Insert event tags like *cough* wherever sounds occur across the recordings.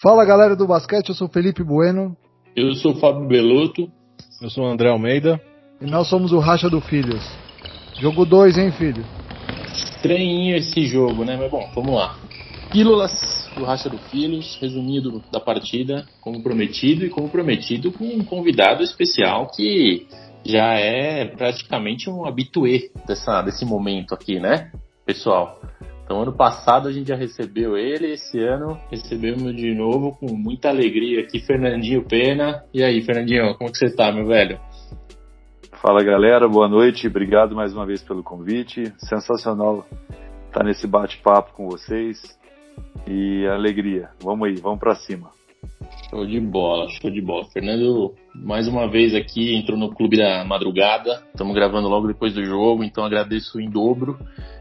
Fala galera do basquete, eu sou Felipe Bueno. Eu sou Fábio Belotto. Eu sou André Almeida. E nós somos o Racha do Filhos. Jogo 2, hein, filho? Estranhinho esse jogo, né? Mas bom, vamos lá. Pílulas do Racha do Filhos, resumido da partida, como prometido, e como prometido com um convidado especial que já é praticamente um habituê dessa, desse momento aqui, né, pessoal? Então, ano passado a gente já recebeu ele, esse ano recebemos de novo com muita alegria aqui, Fernandinho Pena. E aí, Fernandinho, como que você tá, meu velho? Fala galera, boa noite, obrigado mais uma vez pelo convite. Sensacional estar nesse bate-papo com vocês e alegria. Vamos aí, vamos para cima. Show de bola, show de bola. Fernando, mais uma vez aqui, entrou no Clube da Madrugada. Estamos gravando logo depois do jogo, então agradeço em dobro.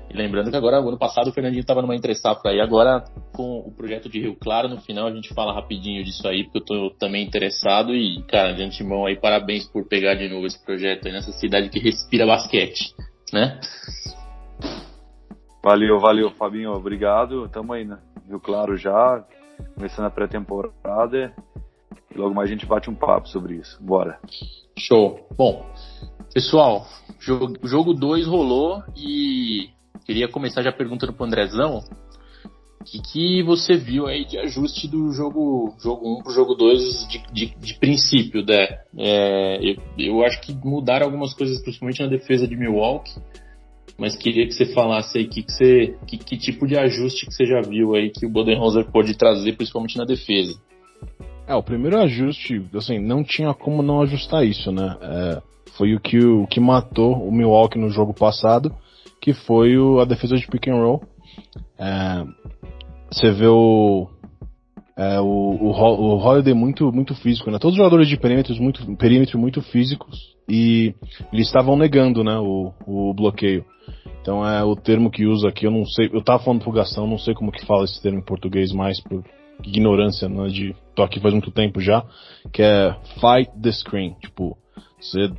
E lembrando que agora, ano passado, o Fernandinho estava numa entre safra aí. Agora, com o projeto de Rio Claro, no final a gente fala rapidinho disso aí, porque eu estou também interessado. E, cara, de antemão aí, parabéns por pegar de novo esse projeto aí nessa cidade que respira basquete, né? Valeu, valeu, Fabinho. Obrigado. Tamo aí, né? Rio Claro já, começando a pré-temporada. E logo mais a gente bate um papo sobre isso. Bora. Show. Bom, pessoal, o jogo 2 rolou e queria começar já perguntando pro Andrezão o que, que você viu aí de ajuste do jogo jogo 1 um pro jogo 2 de, de, de, princípio, né? É, eu, eu acho que mudaram algumas coisas, principalmente na defesa de Milwaukee, mas queria que você falasse aí que, que, você, que, que tipo de ajuste que você já viu aí que o Bodenholzer pode trazer, principalmente na defesa. É, o primeiro ajuste, assim, não tinha como não ajustar isso, né? É, foi o que, o que matou o Milwaukee no jogo passado que foi o, a defesa de pick and roll. É, você vê o, é, o, o, o Holiday muito, muito físico, né? Todos os jogadores de perímetros muito, perímetro muito físicos e eles estavam negando, né, o, o bloqueio. Então é o termo que usa aqui, eu não sei, eu tava falando pro Gastão, não sei como que fala esse termo em português mais por ignorância, né, de tô aqui faz muito tempo já, que é fight the screen, tipo, você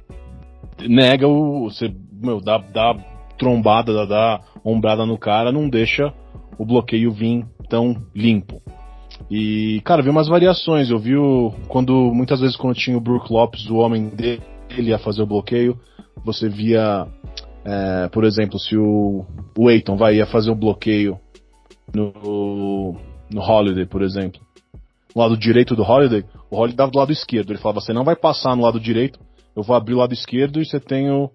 nega o, você, meu, dá, dá trombada, da, da ombrada no cara, não deixa o bloqueio vir tão limpo. E, cara, vi umas variações. Eu vi o, quando, muitas vezes quando tinha o Brook Lopes, o homem dele, ia fazer o bloqueio, você via, é, por exemplo, se o, o Aiton vai, ia fazer o bloqueio no, no Holiday, por exemplo. No lado direito do Holiday, o Holiday dava do lado esquerdo. Ele falava, você não vai passar no lado direito, eu vou abrir o lado esquerdo e você tem o,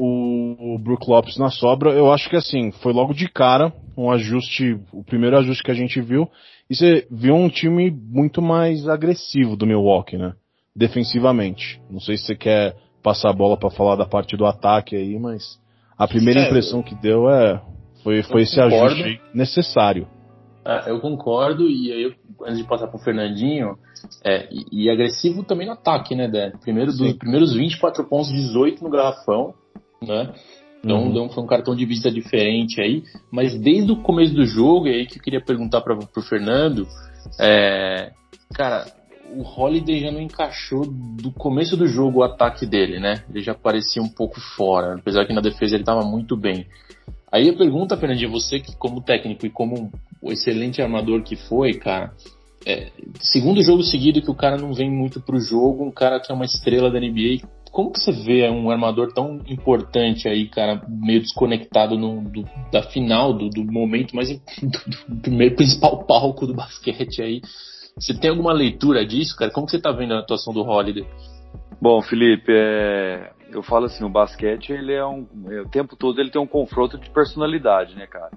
o, o Brook Lopes na sobra, eu acho que assim, foi logo de cara um ajuste, o primeiro ajuste que a gente viu, e você viu um time muito mais agressivo do Milwaukee, né? Defensivamente. Não sei se você quer passar a bola para falar da parte do ataque aí, mas a primeira é, impressão que deu é foi, foi esse concordo. ajuste necessário. Ah, eu concordo, e aí, antes de passar para o Fernandinho, é, e, e, agressivo também no ataque, né, Dé? Primeiro, dos primeiros 24 pontos, 18 no garrafão, né? Então uhum. foi um cartão de visita diferente aí, mas desde o começo do jogo, e aí que eu queria perguntar para o Fernando, é, cara, o Holiday já não encaixou do começo do jogo o ataque dele, né? Ele já parecia um pouco fora, apesar que na defesa ele estava muito bem. Aí a pergunta, Fernandinho, você que como técnico e como o excelente armador que foi, cara, é, segundo jogo seguido que o cara não vem muito pro jogo, um cara que é uma estrela da NBA, como que você vê um armador tão importante aí, cara, meio desconectado no, do, da final, do, do momento mais *laughs* do, do primeiro principal palco do basquete aí? Você tem alguma leitura disso, cara? Como que você tá vendo a atuação do Holiday? Bom, Felipe, é, eu falo assim, o basquete, ele é um, é, o tempo todo ele tem um confronto de personalidade, né, cara?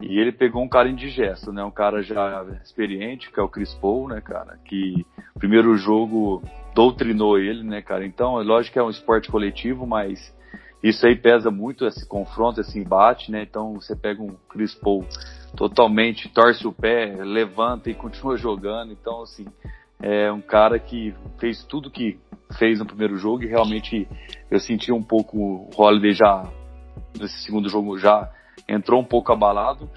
E ele pegou um cara indigesto, né? Um cara já experiente, que é o Chris Paul, né, cara? Que o primeiro jogo doutrinou ele, né, cara? Então, é lógico que é um esporte coletivo, mas isso aí pesa muito, esse confronto, esse embate, né? Então, você pega um Chris Paul totalmente, torce o pé, levanta e continua jogando. Então, assim, é um cara que fez tudo que fez no primeiro jogo e realmente eu senti um pouco o Holiday já, nesse segundo jogo, já entrou um pouco abalado.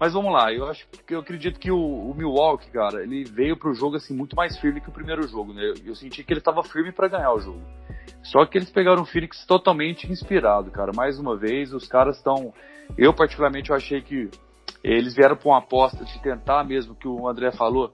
Mas vamos lá, eu acho eu acredito que o, o Milwaukee, cara, ele veio pro jogo assim muito mais firme que o primeiro jogo, né? Eu, eu senti que ele estava firme para ganhar o jogo. Só que eles pegaram o Phoenix totalmente inspirado, cara. Mais uma vez, os caras estão. Eu particularmente eu achei que eles vieram para uma aposta de tentar mesmo que o André falou,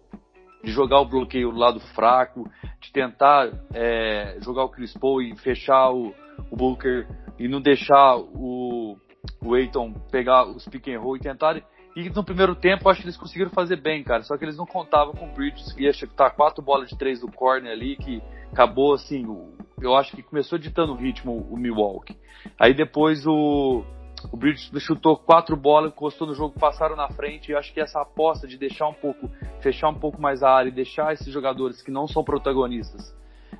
de jogar o bloqueio do lado fraco, de tentar é, jogar o Chris Paul e fechar o, o Booker e não deixar o, o Aiton pegar os pick and roll e tentar. E no primeiro tempo, acho que eles conseguiram fazer bem, cara. Só que eles não contavam com o Bridges, ia chutar quatro bolas de três do corner ali, que acabou assim. Eu acho que começou ditando o ritmo o Milwaukee. Aí depois o, o Bridges chutou quatro bolas, encostou no jogo, passaram na frente. E acho que essa aposta de deixar um pouco, fechar um pouco mais a área e deixar esses jogadores que não são protagonistas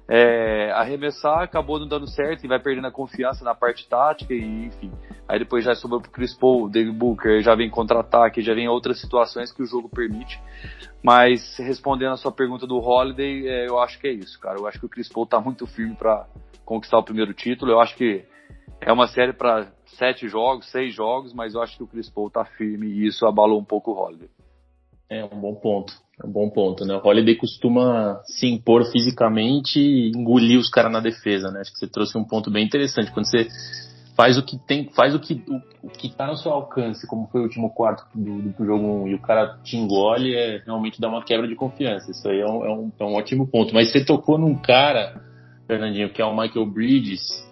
é, arremessar, acabou não dando certo e vai perdendo a confiança na parte tática e enfim. Aí depois já sobrou pro Chris Paul, David Booker, já vem contra-ataque, já vem outras situações que o jogo permite. Mas respondendo a sua pergunta do Holiday, é, eu acho que é isso, cara. Eu acho que o Chris Paul tá muito firme para conquistar o primeiro título. Eu acho que é uma série para sete jogos, seis jogos, mas eu acho que o Chris Paul tá firme e isso abalou um pouco o Holiday. É um bom ponto. É um bom ponto, né? O Holiday costuma se impor fisicamente e engolir os caras na defesa, né? Acho que você trouxe um ponto bem interessante. Quando você faz o que tem, faz o que, o, o que tá no seu alcance, como foi o último quarto do, do, jogo 1, e o cara te engole, é realmente dá uma quebra de confiança. Isso aí é um, é um, é um ótimo ponto. Mas você tocou num cara, Fernandinho, que é o Michael Bridges.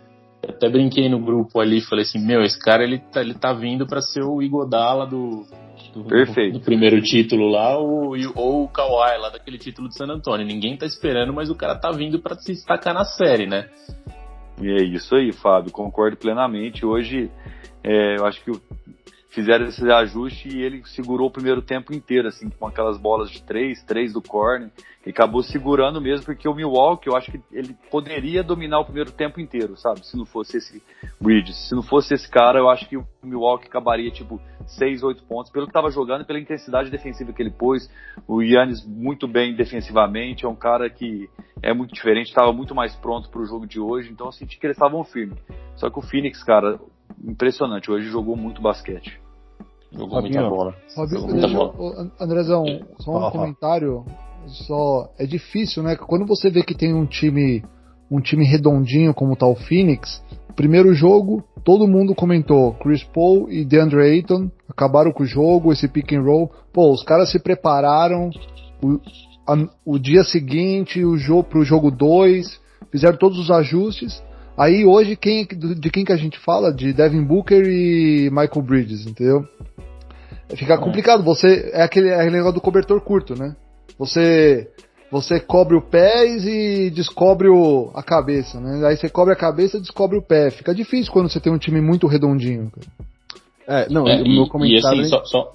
Eu até brinquei no grupo ali, falei assim, meu, esse cara ele tá, ele tá vindo para ser o Igodala do, do, do, primeiro título lá, ou, ou o Kawhi lá daquele título de San Antonio. Ninguém tá esperando, mas o cara tá vindo para se destacar na série, né? E é isso aí, Fábio, concordo plenamente. Hoje, é, eu acho que fizeram esse ajuste e ele segurou o primeiro tempo inteiro, assim, com aquelas bolas de três, três do corner, e acabou segurando mesmo, porque o Milwaukee, eu acho que ele poderia dominar o primeiro tempo inteiro, sabe? Se não fosse esse Bridges. Se não fosse esse cara, eu acho que o Milwaukee acabaria, tipo, seis, oito pontos, pelo que estava jogando pela intensidade defensiva que ele pôs. O Yannis muito bem defensivamente, é um cara que é muito diferente, estava muito mais pronto para o jogo de hoje, então eu senti que eles estavam firmes. Só que o Phoenix, cara, impressionante, hoje jogou muito basquete. Jogou muita bola. Muita deixa, bola. Andrezão, só um fala. comentário. Só é difícil, né? Quando você vê que tem um time, um time redondinho como tá o Phoenix, primeiro jogo, todo mundo comentou, Chris Paul e DeAndre Ayton acabaram com o jogo, esse pick and roll. Pô, os caras se prepararam o, a- o dia seguinte, o jogo pro jogo 2, fizeram todos os ajustes. Aí hoje quem de quem que a gente fala? De Devin Booker e Michael Bridges, entendeu? Fica complicado, você é aquele, é aquele negócio do cobertor curto, né? Você você cobre o pés e descobre o, a cabeça, né? Aí você cobre a cabeça e descobre o pé. Fica difícil quando você tem um time muito redondinho. Cara. É, não, É, o e, meu e comentário. assim, só. só...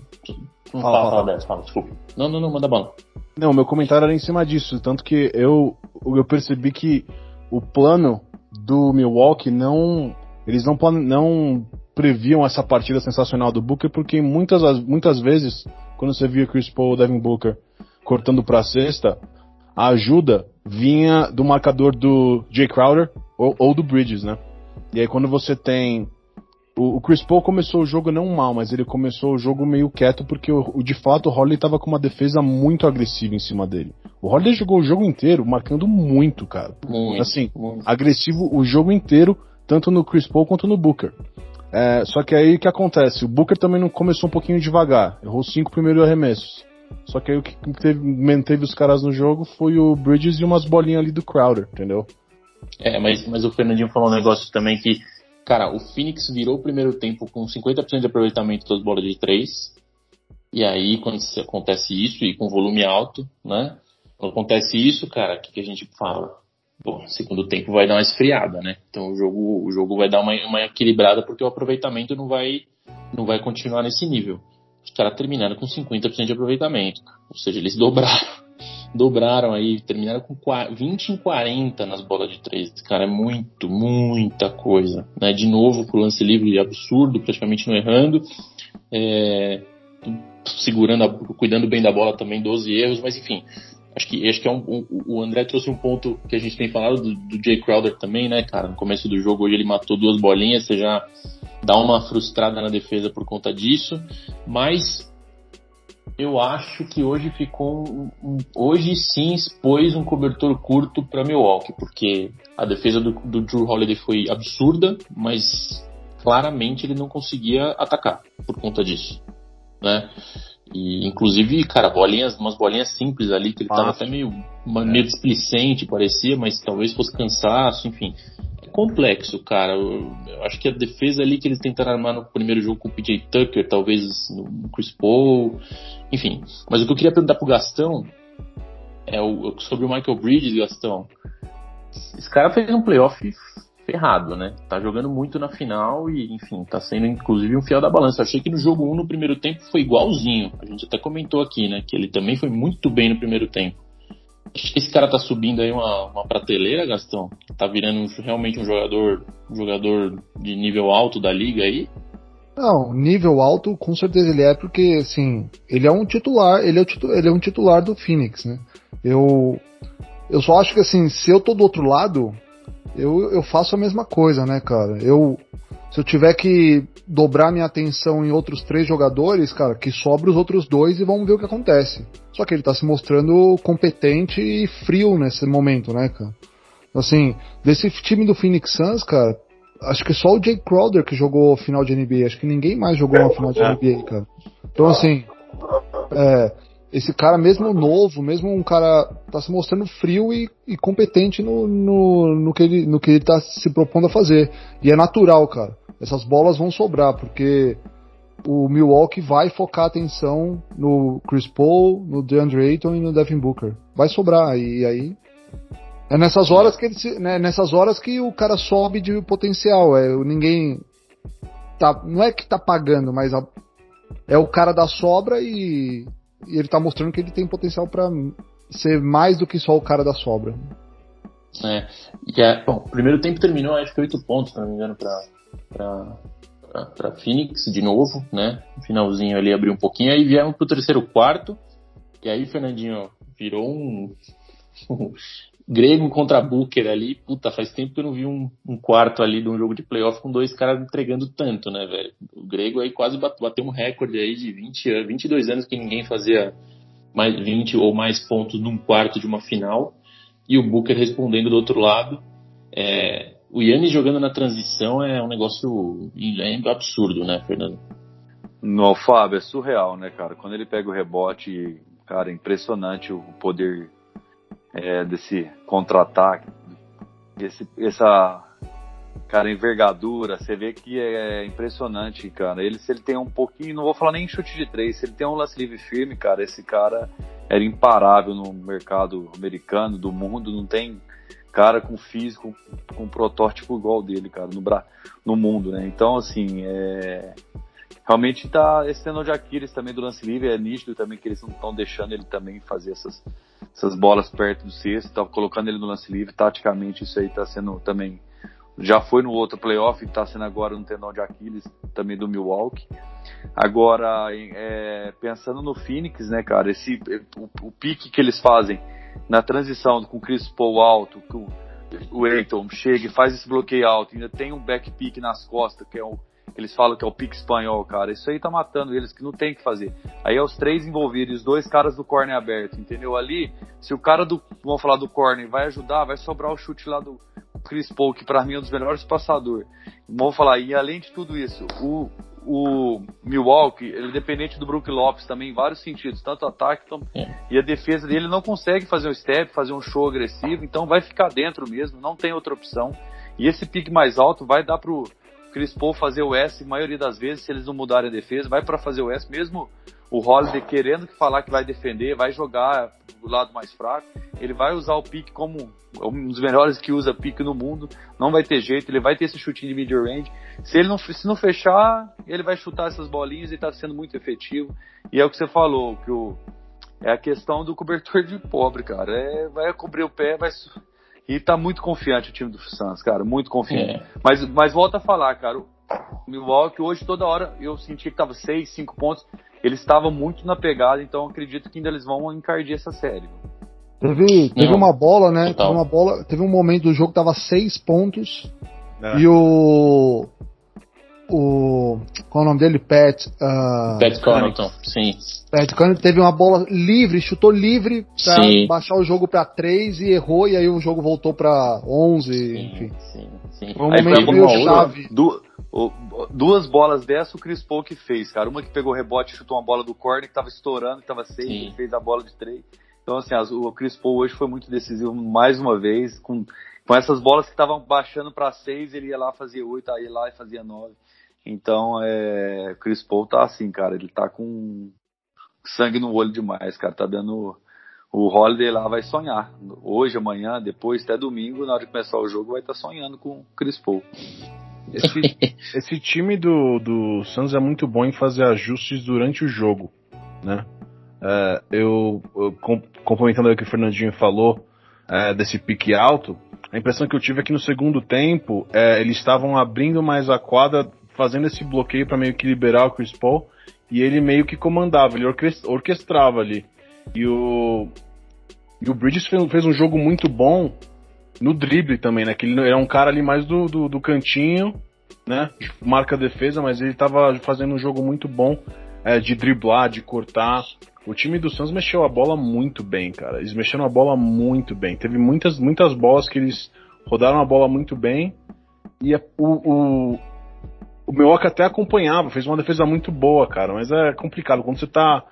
Fala, Fala, fala, fala. Fala, desculpa. Não, não, não, manda bala. Não, meu comentário era em cima disso, tanto que eu, eu percebi que o plano do Milwaukee não. Eles não, plane- não previam essa partida sensacional do Booker, porque muitas, as- muitas vezes, quando você via Chris Paul ou Devin Booker cortando pra cesta, a ajuda vinha do marcador do Jay Crowder ou, ou do Bridges, né? E aí quando você tem. O, o Chris Paul começou o jogo não mal, mas ele começou o jogo meio quieto porque o, o- de fato o Holiday tava com uma defesa muito agressiva em cima dele. O Holiday jogou o jogo inteiro marcando muito, cara. Muito. Assim, muito. Agressivo o jogo inteiro, tanto no Chris Paul quanto no Booker. É, só que aí o que acontece? O Booker também não começou um pouquinho devagar, errou cinco primeiros arremessos. Só que aí o que teve- manteve os caras no jogo foi o Bridges e umas bolinhas ali do Crowder, entendeu? É, mas, mas o Fernandinho falou um negócio também que, cara, o Phoenix virou o primeiro tempo com 50% de aproveitamento das bolas de três. E aí, quando acontece isso, e com volume alto, né? Quando acontece isso, cara, o que, que a gente fala? Bom, segundo tempo vai dar uma esfriada, né? Então o jogo, o jogo vai dar uma, uma equilibrada porque o aproveitamento não vai, não vai continuar nesse nível. Os caras terminaram com 50% de aproveitamento. Ou seja, eles *laughs* dobraram dobraram aí, terminaram com qua- 20 em 40 nas bolas de três. Cara, é muito, muita coisa. Né? De novo, pro lance livre absurdo, praticamente não errando. É, segurando, a- cuidando bem da bola também, 12 erros, mas enfim. Acho que, acho que é um, um- o André trouxe um ponto que a gente tem falado do, do Jay Crowder também, né, cara? No começo do jogo, hoje ele matou duas bolinhas, você já dá uma frustrada na defesa por conta disso, mas eu acho que hoje ficou um, hoje sim expôs um cobertor curto para Milwaukee, porque a defesa do, do Drew Holiday foi absurda, mas claramente ele não conseguia atacar por conta disso, né? E, inclusive, cara, bolinhas, umas bolinhas simples ali, que ele Fácil. tava até meio, meio displicente, parecia, mas talvez fosse cansaço, enfim. É complexo, cara. Eu, eu, acho que a defesa ali que eles tentaram armar no primeiro jogo com o PJ Tucker, talvez no Chris Paul, enfim. Mas o que eu queria perguntar pro Gastão é o, sobre o Michael Bridges, Gastão. Esse cara fez um playoff ferrado, né? Tá jogando muito na final e, enfim, tá sendo inclusive um fiel da balança. Achei que no jogo 1, no primeiro tempo, foi igualzinho. A gente até comentou aqui, né? Que ele também foi muito bem no primeiro tempo. Acho que esse cara tá subindo aí uma, uma prateleira, Gastão. Tá virando realmente um jogador, um jogador de nível alto da liga aí. Não, nível alto com certeza ele é, porque assim, ele é um titular, ele é, titular, ele é um titular do Phoenix, né? Eu, eu só acho que assim, se eu tô do outro lado, eu, eu faço a mesma coisa, né, cara? Eu, se eu tiver que dobrar minha atenção em outros três jogadores, cara, que sobra os outros dois e vamos ver o que acontece. Só que ele tá se mostrando competente e frio nesse momento, né, cara? Assim, desse time do Phoenix Suns, cara, acho que só o Jay Crowder que jogou final de NBA, acho que ninguém mais jogou uma final de NBA, cara. Então, assim, é, esse cara, mesmo novo, mesmo um cara tá se mostrando frio e, e competente no, no, no, que ele, no que ele tá se propondo a fazer. E é natural, cara. Essas bolas vão sobrar, porque o Milwaukee vai focar a atenção no Chris Paul, no DeAndre Ayton e no Devin Booker. Vai sobrar, e aí é nessas horas que ele se, né, nessas horas que o cara sobe de potencial. É, ninguém tá, não é que tá pagando, mas a, é o cara da sobra e e ele tá mostrando que ele tem potencial para ser mais do que só o cara da sobra. É, e é, bom, o primeiro tempo terminou, acho que 8 pontos, se não me engano, pra, pra, pra, pra Phoenix de novo, né? No finalzinho ali abriu um pouquinho, aí viemos pro terceiro quarto, e aí Fernandinho virou um, *laughs* Grego contra Booker ali, puta, faz tempo que eu não vi um, um, quarto ali de um jogo de playoff com dois caras entregando tanto, né, velho? O Grego aí quase bateu um recorde aí de 20 anos, 22 anos que ninguém fazia mais 20 ou mais pontos num quarto de uma final. E o Booker respondendo do outro lado. É, o Yannis jogando na transição é um negócio é absurdo, né, Fernando? No, Fábio, é surreal, né, cara? Quando ele pega o rebote, cara, é impressionante o poder é, desse contra-ataque, essa cara envergadura, você vê que é impressionante, cara. Ele se ele tem um pouquinho, não vou falar nem chute de três, se ele tem um lance livre firme, cara, esse cara era imparável no mercado americano, do mundo, não tem cara com físico, com protótipo igual dele, cara, no, no mundo, né? Então, assim, é realmente tá esse tenor de Aquiles também do lance livre é nítido também que eles não estão deixando ele também fazer essas, essas bolas perto do cesto, tá colocando ele no lance livre, taticamente isso aí tá sendo também já foi no outro playoff, está sendo agora no tendão de Aquiles também do Milwaukee. Agora, é, pensando no Phoenix, né, cara, esse o, o, pique que eles fazem na transição com o Chris Paul alto, que o, Aiton chega e faz esse bloqueio alto, ainda tem um back pick nas costas, que é o eles falam que é o pique espanhol, cara. Isso aí tá matando eles, que não tem que fazer. Aí é os três envolvidos, os dois caras do corner aberto, entendeu? Ali, se o cara do, vamos falar do corner, vai ajudar, vai sobrar o chute lá do Chris Paul, que pra mim é um dos melhores passadores. Vamos falar, e além de tudo isso, o, o Milwaukee, ele é dependente do Brook Lopes também em vários sentidos, tanto ataque tanto, é. e a defesa dele não consegue fazer um step, fazer um show agressivo, então vai ficar dentro mesmo, não tem outra opção. E esse pique mais alto vai dar pro Chris Paul fazer o S, maioria das vezes, se eles não mudarem a defesa, vai para fazer o S, mesmo o Holiday querendo falar que vai defender, vai jogar do lado mais fraco, ele vai usar o pique como um dos melhores que usa pique no mundo, não vai ter jeito, ele vai ter esse chutinho de mid range. Se ele não, se não fechar, ele vai chutar essas bolinhas e está sendo muito efetivo. E é o que você falou, que o, é a questão do cobertor de pobre, cara. É, vai cobrir o pé, vai e tá muito confiante o time do Suns, cara, muito confiante. É. Mas, mas volta a falar, cara, o Milwaukee hoje toda hora eu senti que tava 6, 5 pontos. Eles estavam muito na pegada, então acredito que ainda eles vão encardir essa série. Teve, teve uma bola, né? Teve uma bola, teve um momento do jogo que tava 6 pontos é. e o o. Qual é o nome dele? Pat. Uh, Pat Connaughton, sim. Pat Connaughton teve uma bola livre, chutou livre pra sim. baixar o jogo pra 3 e errou, e aí o jogo voltou pra 11, sim, enfim. Sim, sim. Um aí momento meio chave. Du, duas bolas dessa o Chris Paul que fez, cara. Uma que pegou rebote e chutou uma bola do corner que tava estourando, que tava safe, fez a bola de 3. Então, assim, o Chris Paul hoje foi muito decisivo mais uma vez, com com essas bolas que estavam baixando para seis, ele ia lá fazia oito, aí ia lá e fazia nove. Então, é, Chris Paul tá assim, cara, ele tá com sangue no olho demais, cara, tá dando o Holiday lá vai sonhar. Hoje, amanhã, depois, até domingo, na hora de começar o jogo, vai estar tá sonhando com o Chris Paul. Esse, *laughs* esse time do, do Suns é muito bom em fazer ajustes durante o jogo, né? É, eu, eu complementando o que o Fernandinho falou, é, desse pique alto, a impressão que eu tive é que no segundo tempo é, eles estavam abrindo mais a quadra, fazendo esse bloqueio para meio que liberar o Chris Paul e ele meio que comandava, ele orquestrava ali. E o, e o Bridges fez, fez um jogo muito bom no drible também, né? Que ele era um cara ali mais do, do, do cantinho, né? Marca defesa, mas ele estava fazendo um jogo muito bom é, de driblar, de cortar. O time do Suns mexeu a bola muito bem, cara. Eles mexeram a bola muito bem. Teve muitas, muitas bolas que eles rodaram a bola muito bem. E a, o, o, o Milwaukee até acompanhava, fez uma defesa muito boa, cara. Mas é complicado. Quando você tá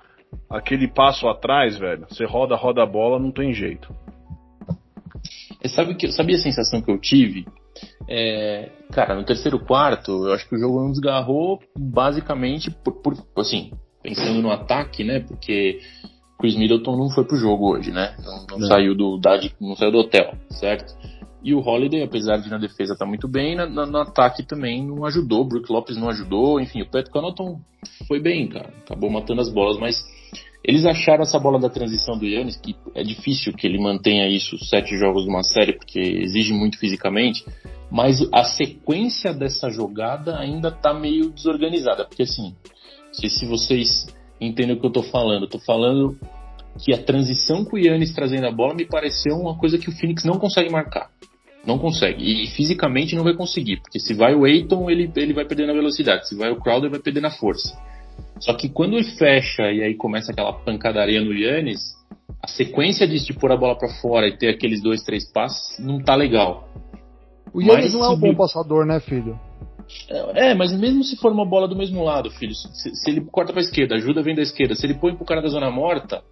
aquele passo atrás, velho, você roda, roda a bola, não tem jeito. Sabe, que, sabe a sensação que eu tive? É, cara, no terceiro quarto, eu acho que o jogo não desgarrou basicamente por, por assim, pensando no ataque, né? Porque Chris Middleton não foi pro jogo hoje, né? Não, não, não. saiu do da, não saiu do hotel, certo? E o Holiday, apesar de na defesa estar tá muito bem, na, na, no ataque também não ajudou. Brook Lopes não ajudou. Enfim, o Pat Connaughton foi bem, cara. Acabou matando as bolas, mas eles acharam essa bola da transição do Yannis, que é difícil que ele mantenha isso sete jogos de uma série, porque exige muito fisicamente. Mas a sequência dessa jogada ainda tá meio desorganizada, porque assim, não sei se vocês entendem o que eu tô falando. Tô falando que a transição com o Yannis trazendo a bola me pareceu uma coisa que o Phoenix não consegue marcar. Não consegue. E fisicamente não vai conseguir. Porque se vai o Aiton, ele, ele vai perder na velocidade. Se vai o Crowder, vai perder na força. Só que quando ele fecha e aí começa aquela pancadaria no Yannis, a sequência de, de pôr a bola para fora e ter aqueles dois, três passes não tá legal. O Yannis não é um bom passador, né, filho? É, mas mesmo se for uma bola do mesmo lado, filho, se, se ele corta pra esquerda, ajuda vem da esquerda, se ele põe pro cara da zona morta,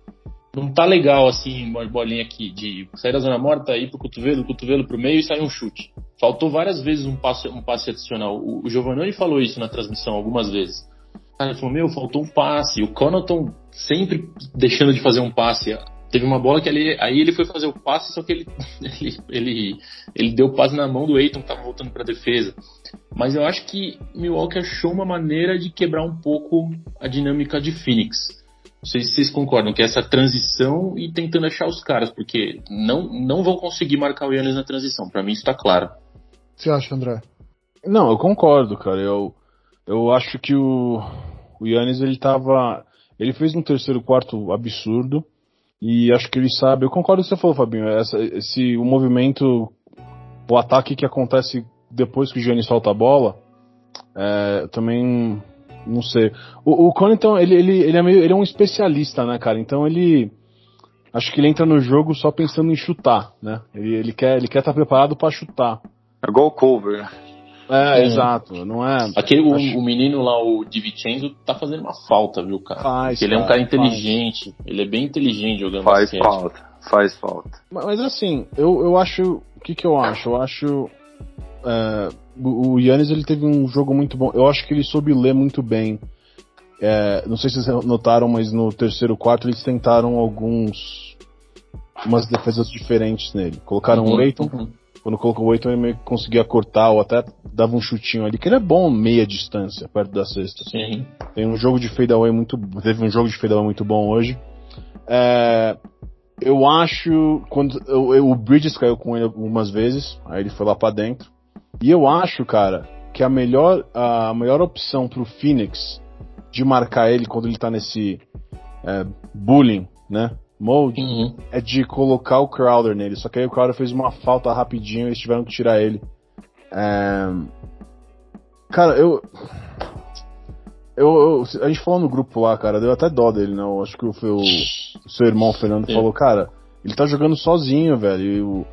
não tá legal assim, uma bolinha aqui de sair da zona morta, ir pro cotovelo, cotovelo pro meio e sair um chute. Faltou várias vezes um passe, um passe adicional. O, o Giovanni falou isso na transmissão algumas vezes. Cara, ele falou, meu, faltou um passe. O Connaughton sempre deixando de fazer um passe. Teve uma bola que ele, aí ele foi fazer o passe, só que ele, *laughs* ele, ele, ele deu o passe na mão do Eiton, que tava voltando para defesa. Mas eu acho que Milwaukee achou uma maneira de quebrar um pouco a dinâmica de Phoenix. Não sei se vocês concordam, que é essa transição e tentando achar os caras, porque não, não vão conseguir marcar o Yannis na transição. Para mim isso tá claro. O que você acha, André? Não, eu concordo, cara. Eu, eu acho que o, o Yannis ele tava. Ele fez um terceiro quarto absurdo. E acho que ele sabe, eu concordo com o que você falou, Fabinho, essa, esse, o movimento, o ataque que acontece depois que o Giannis solta a bola, é, também, não sei. O, o Connaughton, ele, ele, ele, é meio, ele é um especialista, né, cara, então ele, acho que ele entra no jogo só pensando em chutar, né, ele, ele quer ele quer estar tá preparado para chutar. É igual o cover, né? É, é, exato, não é. Aquele, o, Acho... o, menino lá, o Divincenzo, tá fazendo uma falta, viu, cara? Faz, ele é um cara inteligente, faz. ele é bem inteligente jogando Faz basquete. falta, faz falta. Mas, mas, assim, eu, eu acho. O que que eu acho? Eu acho. É, o Yannis ele teve um jogo muito bom. Eu acho que ele soube ler muito bem. É, não sei se vocês notaram, mas no terceiro quarto eles tentaram alguns. umas defesas diferentes nele. Colocaram uhum, o Leighton. Uhum quando colocou o Eiton, ele meio que conseguia cortar ou até dava um chutinho ali, que ele é bom meia distância, perto da cesta. Sim. Tem um jogo de fadeaway muito. Teve um jogo de fadeaway muito bom hoje. É, eu acho. quando eu, eu, O Bridges caiu com ele algumas vezes, aí ele foi lá para dentro. E eu acho, cara, que a melhor, a melhor opção pro Phoenix de marcar ele quando ele tá nesse é, bullying, né? mode uhum. é de colocar o Crowder nele. Só que aí o Crowder fez uma falta rapidinho e eles tiveram que tirar ele. É... Cara, eu, eu, eu, A gente falou no grupo lá, cara, deu até dó dele, não. Acho que o, o, o seu irmão Fernando falou, cara, ele tá jogando sozinho, velho. E o,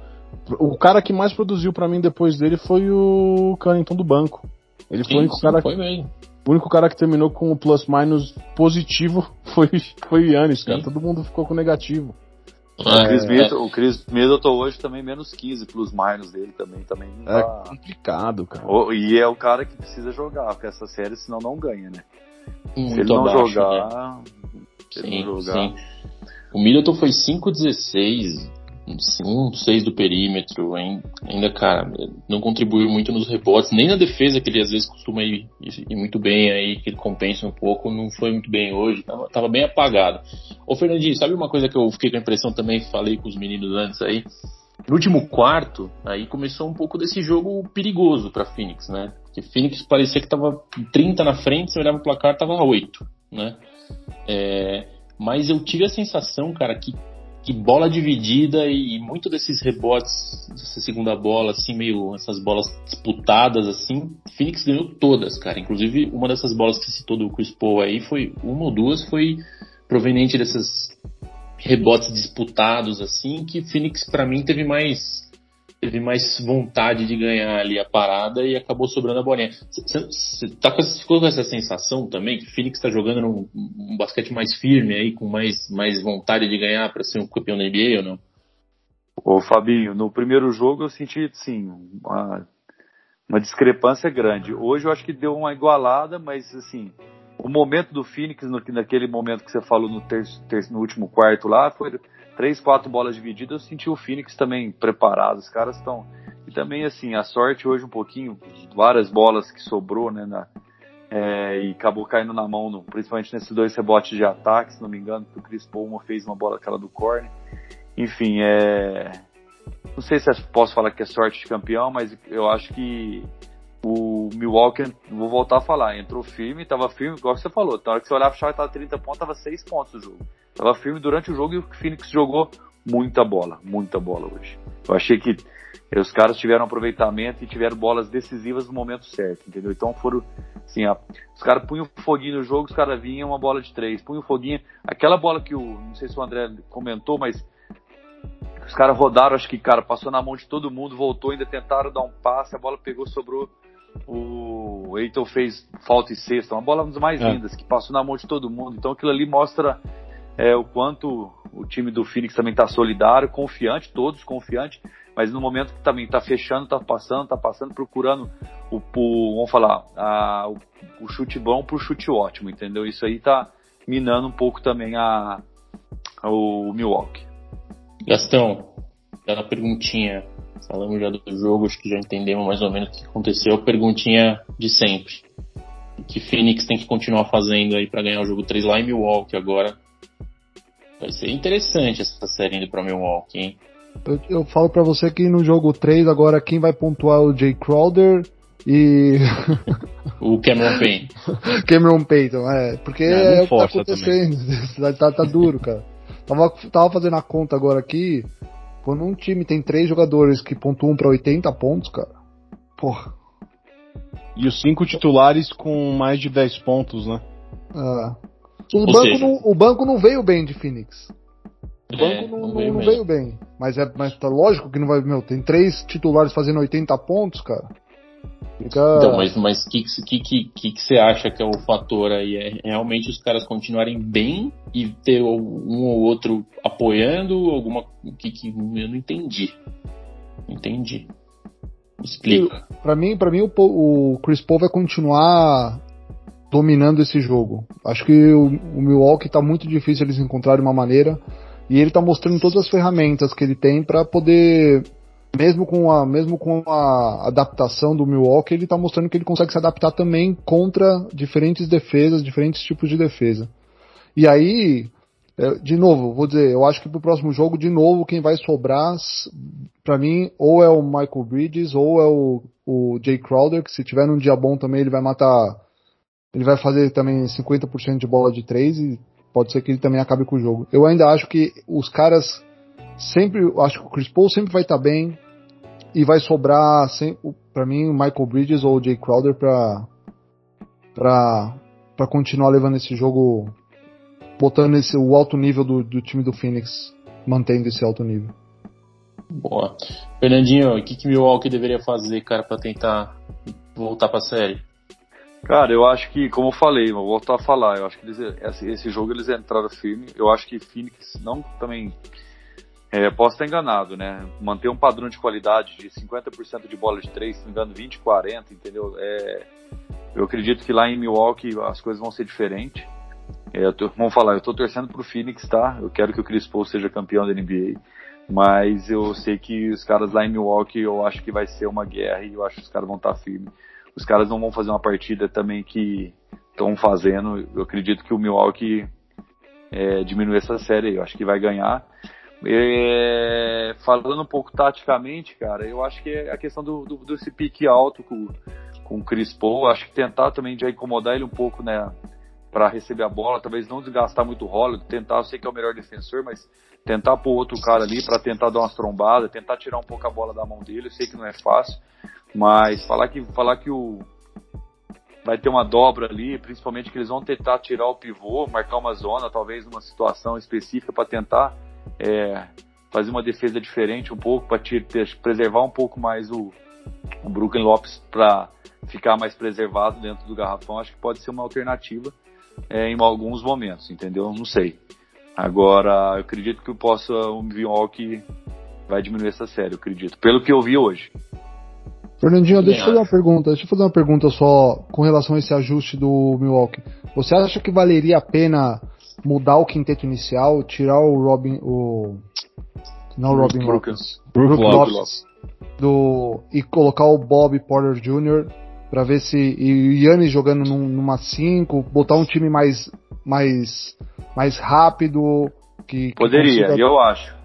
o cara que mais produziu para mim depois dele foi o Cannington do banco. Ele foi sim, o único cara. Foi. O único cara que terminou com o plus minus positivo *laughs* foi, foi o Yannis, cara. Todo mundo ficou com negativo. É, o, Chris Middleton, o Chris Middleton hoje também menos 15 plus minus dele também. também é tá... complicado, cara. E é o cara que precisa jogar, porque essa série senão não ganha, né? Muito se ele não abaixo, jogar. Né? Sim, não jogar... sim. O Middleton foi 5-16 um 6 do perímetro, ainda, cara, não contribuiu muito nos rebotes, nem na defesa, que ele às vezes costuma ir, ir, muito bem aí, que ele compensa um pouco, não foi muito bem hoje, tava, tava, bem apagado. Ô Fernandinho, sabe uma coisa que eu fiquei com a impressão também, falei com os meninos antes aí? No último quarto, aí começou um pouco desse jogo perigoso para Phoenix, né? Porque Phoenix parecia que tava 30 na frente, você olhava o placar, tava 8, né? É, mas eu tive a sensação, cara, que que bola dividida e, e muito desses rebotes dessa segunda bola, assim, meio essas bolas disputadas, assim, Phoenix ganhou todas, cara. Inclusive, uma dessas bolas que citou do Chris Paul aí foi, uma ou duas foi proveniente desses rebotes disputados, assim, que Phoenix para mim teve mais teve mais vontade de ganhar ali a parada e acabou sobrando a bolinha. Você tá com, ficou com essa sensação também que o Phoenix está jogando um basquete mais firme aí, com mais, mais vontade de ganhar para ser um campeão da NBA ou não? Ô Fabinho, no primeiro jogo eu senti sim uma, uma discrepância grande. Hoje eu acho que deu uma igualada, mas assim, o momento do Phoenix, no, naquele momento que você falou no, terço, terço, no último quarto lá, foi três, quatro bolas divididas, eu senti o Phoenix também preparado. Os caras estão. E também, assim, a sorte hoje um pouquinho, várias bolas que sobrou, né? Na, é, e acabou caindo na mão, no, principalmente nesses dois rebotes de ataque, se não me engano, que o Chris Paul fez uma bola aquela do corner. Enfim, é. Não sei se posso falar que é sorte de campeão, mas eu acho que o Milwaukee, vou voltar a falar, entrou firme, estava firme, igual você falou. Na hora que você olhava chave, estava 30 pontos, estava 6 pontos o jogo. Estava firme durante o jogo e o Phoenix jogou muita bola, muita bola hoje. Eu achei que os caras tiveram aproveitamento e tiveram bolas decisivas no momento certo, entendeu? Então foram, assim, ó, os caras punham foguinho no jogo, os caras vinham uma bola de três, punham foguinho, aquela bola que o, não sei se o André comentou, mas os caras rodaram, acho que, cara, passou na mão de todo mundo, voltou, ainda tentaram dar um passe, a bola pegou, sobrou o Eiton fez falta e sexta, uma bola das mais é. lindas, que passou na mão de todo mundo. Então aquilo ali mostra é, o quanto o time do Phoenix também está solidário, confiante, todos confiantes, mas no momento que também está fechando, está passando, está passando, procurando o, o, vamos falar, a, o, o, chute bom para o chute ótimo, entendeu? Isso aí está minando um pouco também a, a o Milwaukee. Gastão, aquela perguntinha Falamos já do jogo, acho que já entendemos mais ou menos o que aconteceu. Perguntinha de sempre. O que Phoenix tem que continuar fazendo aí para ganhar o jogo 3 lá em Milwaukee agora? Vai ser interessante essa série indo pra Milwaukee, hein? Eu, eu falo para você que no jogo 3 agora quem vai pontuar é o Jay Crowder e. o Cameron *laughs* Payne. Cameron Payton, é. Porque não, é o que tá acontecendo. *laughs* tá, tá duro, cara. Tava, tava fazendo a conta agora aqui. Quando um time tem três jogadores que pontuam para 80 pontos, cara, porra. E os cinco titulares com mais de 10 pontos, né? Ah. O, banco seja... não, o banco não veio bem de Phoenix. O banco é, não, não, veio, não veio, bem. Mas é mas tá lógico que não vai. Meu, tem três titulares fazendo 80 pontos, cara. Fica... Então, mas o mas que, que, que, que, que você acha que é o fator aí? É realmente os caras continuarem bem e ter um ou outro apoiando? Alguma. Que, que eu não entendi. Entendi. Explica. Para mim, para mim o, o Chris Paul vai continuar dominando esse jogo. Acho que o, o Milwaukee tá muito difícil eles encontrarem uma maneira e ele tá mostrando todas as ferramentas que ele tem para poder mesmo com a mesmo com a adaptação do Milwaukee, ele está mostrando que ele consegue se adaptar também contra diferentes defesas, diferentes tipos de defesa. E aí, é, de novo, vou dizer, eu acho que pro próximo jogo, de novo, quem vai sobrar, para mim, ou é o Michael Bridges, ou é o, o Jay Crowder, que se tiver num dia bom também, ele vai matar. Ele vai fazer também 50% de bola de 3 e pode ser que ele também acabe com o jogo. Eu ainda acho que os caras sempre, acho que o Chris Paul sempre vai estar tá bem, e vai sobrar, para mim, o Michael Bridges ou o Jay Crowder pra, pra, pra continuar levando esse jogo, botando esse, o alto nível do, do time do Phoenix, mantendo esse alto nível. Boa. Fernandinho, o que, que Milwaukee deveria fazer, cara, para tentar voltar pra série? Cara, eu acho que, como eu falei, vou voltar a falar, eu acho que eles, esse, esse, jogo eles entraram firme. Eu acho que Phoenix não também. É, posso estar enganado, né? Manter um padrão de qualidade de 50% de bola de 3, se não me engano, 20, 40, entendeu? É, eu acredito que lá em Milwaukee as coisas vão ser diferentes. É, tô, vamos falar, eu tô torcendo pro Phoenix, tá? Eu quero que o Chris Paul seja campeão da NBA. Mas eu sei que os caras lá em Milwaukee, eu acho que vai ser uma guerra e eu acho que os caras vão estar firmes. Os caras não vão fazer uma partida também que estão fazendo. Eu acredito que o Milwaukee é, diminui essa série. Eu acho que vai ganhar. É, falando um pouco taticamente, cara, eu acho que é a questão do, do desse pique alto com, com o Chris Paul. Acho que tentar também já incomodar ele um pouco, né? para receber a bola, talvez não desgastar muito o rolo, tentar, eu sei que é o melhor defensor, mas tentar pôr outro cara ali para tentar dar umas trombadas, tentar tirar um pouco a bola da mão dele, eu sei que não é fácil, mas falar que falar que o vai ter uma dobra ali, principalmente que eles vão tentar tirar o pivô, marcar uma zona, talvez numa situação específica para tentar é, fazer uma defesa diferente um pouco, para preservar um pouco mais o, o Brooklyn Lopes para ficar mais preservado dentro do garrafão, acho que pode ser uma alternativa é, em alguns momentos, entendeu? Não sei. Agora, eu acredito que possa o Milwaukee vai diminuir essa série, eu acredito. Pelo que eu vi hoje. Fernandinho, deixa eu fazer uma pergunta. Deixa eu fazer uma pergunta só com relação a esse ajuste do Milwaukee. Você acha que valeria a pena mudar o quinteto inicial, tirar o Robin, o não o Robin Lopes, Brook Lopes, do e colocar o Bob Porter Jr para ver se e o Yannis jogando num, numa 5, botar um time mais mais mais rápido que, que poderia, consiga... eu acho.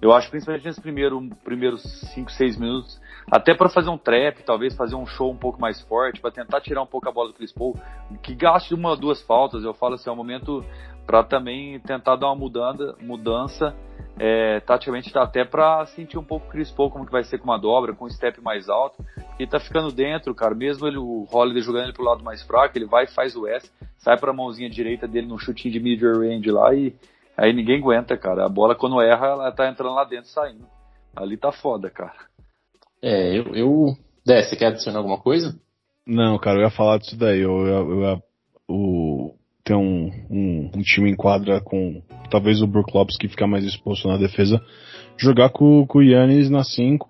Eu acho principalmente nesses primeiros primeiros 5, 6 minutos, até para fazer um trap, talvez fazer um show um pouco mais forte, para tentar tirar um pouco a bola do Chris Paul, que gaste uma ou duas faltas, eu falo assim, é um momento para também tentar dar uma mudança, mudança é, taticamente tá até para sentir um pouco o Chris Paul como que vai ser com uma dobra, com um step mais alto, ele tá ficando dentro, cara, mesmo ele, o Holiday jogando ele pro lado mais fraco, ele vai faz o S, sai pra mãozinha direita dele no chutinho de mid range lá e aí ninguém aguenta, cara, a bola quando erra, ela tá entrando lá dentro saindo, ali tá foda, cara. É, eu, eu... Dé, você quer adicionar alguma coisa? Não, cara, eu ia falar disso daí, eu, eu, eu, eu o ter um, um, um, time em quadra com talvez o Brook Lopes que fica mais exposto na defesa, jogar com, com o Yannis na 5,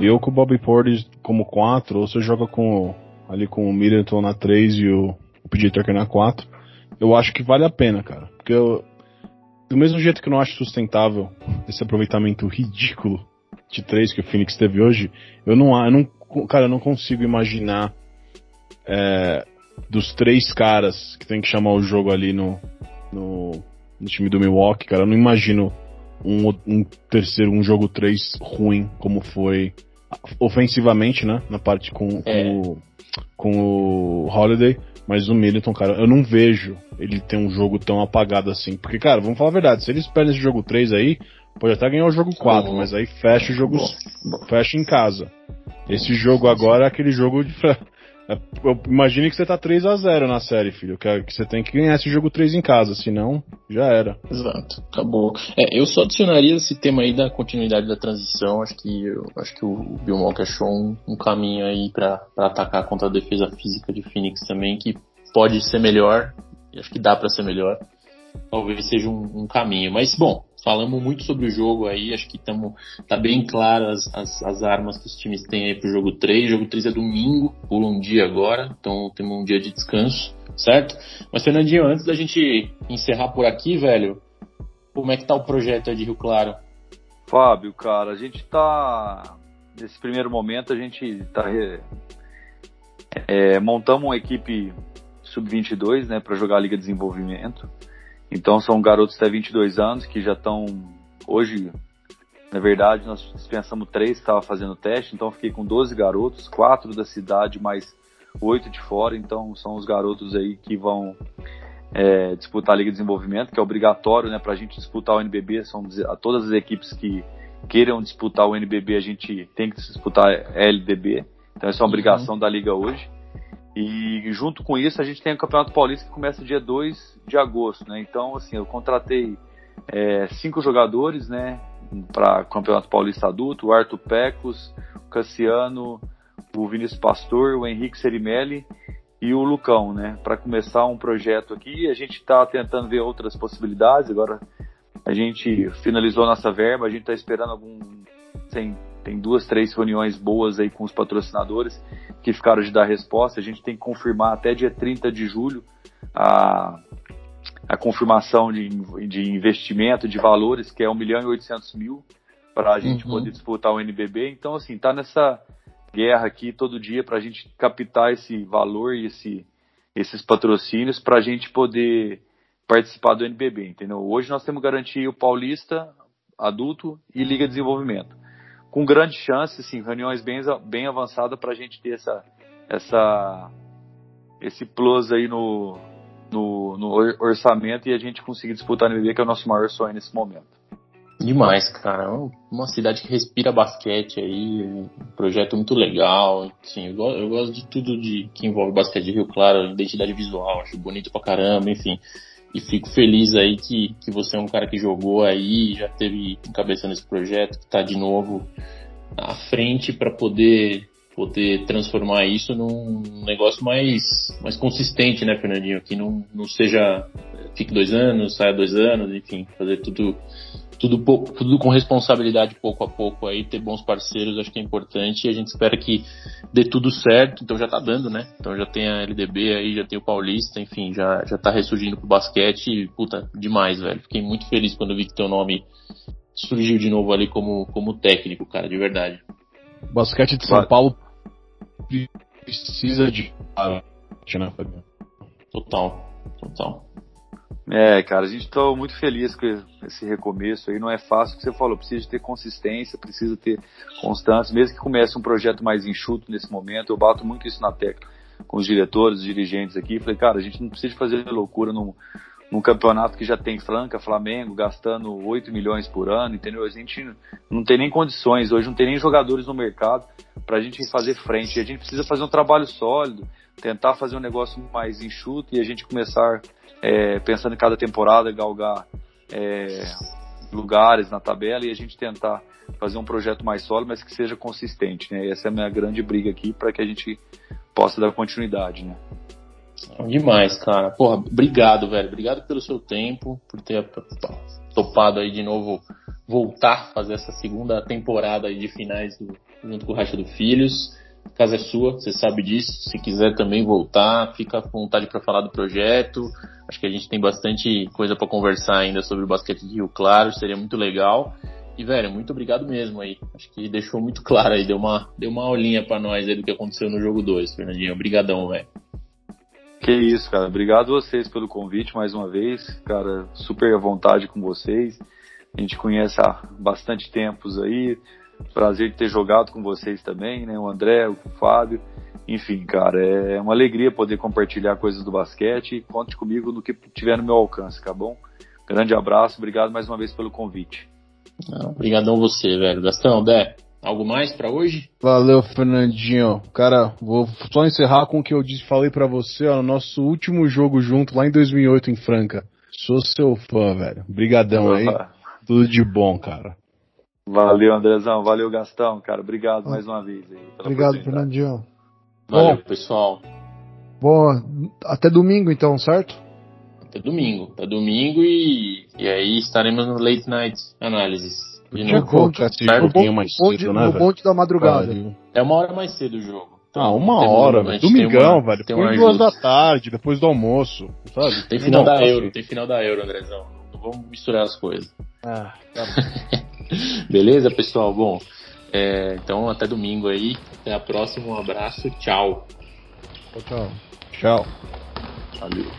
eu com o Bobby Portis como 4, ou você joga com ali com o Middleton na 3 e o, o PJ Tucker na 4, eu acho que vale a pena, cara. Porque eu, do mesmo jeito que eu não acho sustentável esse aproveitamento ridículo de 3 que o Phoenix teve hoje, eu não, eu não cara, eu não consigo imaginar é, dos três caras que tem que chamar o jogo ali no, no, no time do Milwaukee, cara, eu não imagino um, um terceiro, um jogo 3 ruim, como foi ofensivamente, né? Na parte com, é. com, o, com o Holiday. Mas o Middleton, cara, eu não vejo ele ter um jogo tão apagado assim. Porque, cara, vamos falar a verdade, se eles perdem esse jogo 3 aí, pode até ganhar o jogo 4, uhum. mas aí fecha o jogo. Fecha em casa. Esse jogo agora é aquele jogo de. *laughs* É, imagine que você tá 3 a 0 na série, filho. Que, que você tem que ganhar esse jogo 3 em casa, senão já era. Exato, acabou. É, eu só adicionaria esse tema aí da continuidade da transição. Acho que eu, acho que o Bill Monk achou um, um caminho aí para atacar contra a defesa física de Phoenix também, que pode ser melhor. Acho que dá para ser melhor. Talvez seja um, um caminho. Mas bom, falamos muito sobre o jogo aí, acho que tamo, tá bem claro as, as, as, armas que os times têm aí pro jogo 3. O jogo 3 é domingo, pula um dia agora, então temos um dia de descanso, certo? Mas Fernandinho, antes da gente encerrar por aqui, velho, como é que tá o projeto aí de Rio Claro? Fábio, cara, a gente tá. Nesse primeiro momento a gente tá. É, montamos uma equipe sub-22, né, para jogar a Liga de Desenvolvimento. Então são garotos até 22 anos que já estão hoje, na verdade, nós dispensamos três que estavam fazendo teste, então fiquei com 12 garotos, quatro da cidade mais oito de fora, então são os garotos aí que vão é, disputar a Liga de Desenvolvimento, que é obrigatório né, para a gente disputar o NBB, são todas as equipes que, queiram disputar o NBB, a gente tem que disputar LDB. Então essa é uma uhum. obrigação da liga hoje. E junto com isso a gente tem o Campeonato Paulista que começa dia 2 de agosto, né? Então assim, eu contratei é, cinco jogadores, né, para Campeonato Paulista Adulto, o Arthur Pecos, o Cassiano, o Vinícius Pastor, o Henrique Serimelli e o Lucão, né, para começar um projeto aqui. A gente está tentando ver outras possibilidades. Agora a gente finalizou nossa verba, a gente está esperando algum tem, tem duas, três reuniões boas aí com os patrocinadores que ficaram de dar resposta. A gente tem que confirmar até dia 30 de julho a, a confirmação de, de investimento, de valores, que é 1 milhão e 800 mil, para a gente uhum. poder disputar o NBB. Então, assim, tá nessa guerra aqui todo dia para a gente captar esse valor e esse, esses patrocínios para a gente poder participar do NBB, entendeu? Hoje nós temos garantia o Paulista, adulto e Liga de Desenvolvimento. Com grande chance, assim, reuniões bem, bem avançadas para a gente ter essa, essa, esse plus aí no, no, no orçamento e a gente conseguir disputar no NBB, que é o nosso maior sonho nesse momento. Demais, cara. Uma cidade que respira basquete aí, um projeto muito legal. Sim, eu, eu, gosto de tudo de que envolve basquete de Rio Claro, identidade visual, acho bonito pra caramba, enfim. E fico feliz aí que, que você é um cara que jogou aí, já teve encabeçando esse projeto, que tá de novo à frente para poder poder transformar isso num negócio mais, mais consistente, né, Fernandinho? Que não, não seja fique dois anos, saia dois anos, enfim, fazer tudo tudo, tudo com responsabilidade pouco a pouco aí, ter bons parceiros, acho que é importante e a gente espera que dê tudo certo, então já tá dando, né? Então já tem a LDB aí, já tem o Paulista, enfim, já, já tá ressurgindo pro basquete e, puta, demais, velho. Fiquei muito feliz quando vi que teu nome surgiu de novo ali como, como técnico, cara, de verdade. O basquete de São Paulo precisa de. Né, total, total. É, cara, a gente está muito feliz com esse recomeço aí. Não é fácil, você falou, precisa ter consistência, precisa ter constância. Mesmo que comece um projeto mais enxuto nesse momento, eu bato muito isso na tecla com os diretores, os dirigentes aqui. Falei, cara, a gente não precisa fazer loucura num, num campeonato que já tem Franca, Flamengo, gastando 8 milhões por ano, entendeu? A gente não tem nem condições, hoje não tem nem jogadores no mercado para a gente fazer frente. A gente precisa fazer um trabalho sólido, tentar fazer um negócio mais enxuto e a gente começar é, pensando em cada temporada, galgar é, lugares na tabela e a gente tentar fazer um projeto mais sólido, mas que seja consistente, né? essa é a minha grande briga aqui para que a gente possa dar continuidade, né? Demais, cara. Porra, obrigado, velho. Obrigado pelo seu tempo, por ter topado aí de novo voltar, fazer essa segunda temporada aí de finais do, junto com o Racha do Filhos. A casa é sua, você sabe disso. Se quiser também voltar, fica com vontade para falar do projeto. Acho que a gente tem bastante coisa para conversar ainda sobre o basquete de Rio Claro, seria muito legal. E, velho, muito obrigado mesmo aí. Acho que deixou muito claro aí, deu uma, deu uma aulinha para nós aí do que aconteceu no jogo 2, Fernandinho. Obrigadão, velho. Que isso, cara. Obrigado vocês pelo convite mais uma vez. Cara, super à vontade com vocês. A gente conhece há bastante tempos aí. Prazer de ter jogado com vocês também, né? O André, o Fábio. Enfim, cara, é uma alegria poder compartilhar coisas do basquete. Conte comigo no que tiver no meu alcance, tá bom? Grande abraço, obrigado mais uma vez pelo convite. Obrigadão você, velho. Gastão, Dé, algo mais para hoje? Valeu, Fernandinho. Cara, vou só encerrar com o que eu disse, falei para você, ó, no nosso último jogo junto lá em 2008 em Franca. Sou seu fã, velho. Obrigadão aí. Tudo de bom, cara. Valeu, Andrezão. Valeu, Gastão, cara. Obrigado mais uma vez. Aí, Obrigado, Fernandinho. Valeu, Bom, pessoal. Bom, até domingo então, certo? Até domingo. Até domingo e, e aí estaremos no Late Night Análises. De novo. Bonde, um bonde, mais cedo, né, no bonde da madrugada. É uma hora mais cedo o jogo. ah, uma hora, velho. Domingão, uma, velho. Depois duas da tarde, depois do almoço, sabe? Tem final Não, da Euro, tem final da Euro, Andrezão. Não vamos misturar as coisas. Ah, tá *laughs* Beleza, pessoal? Bom, é, então até domingo aí. Até a próxima. Um abraço. Tchau. Tchau. Tchau. Valeu.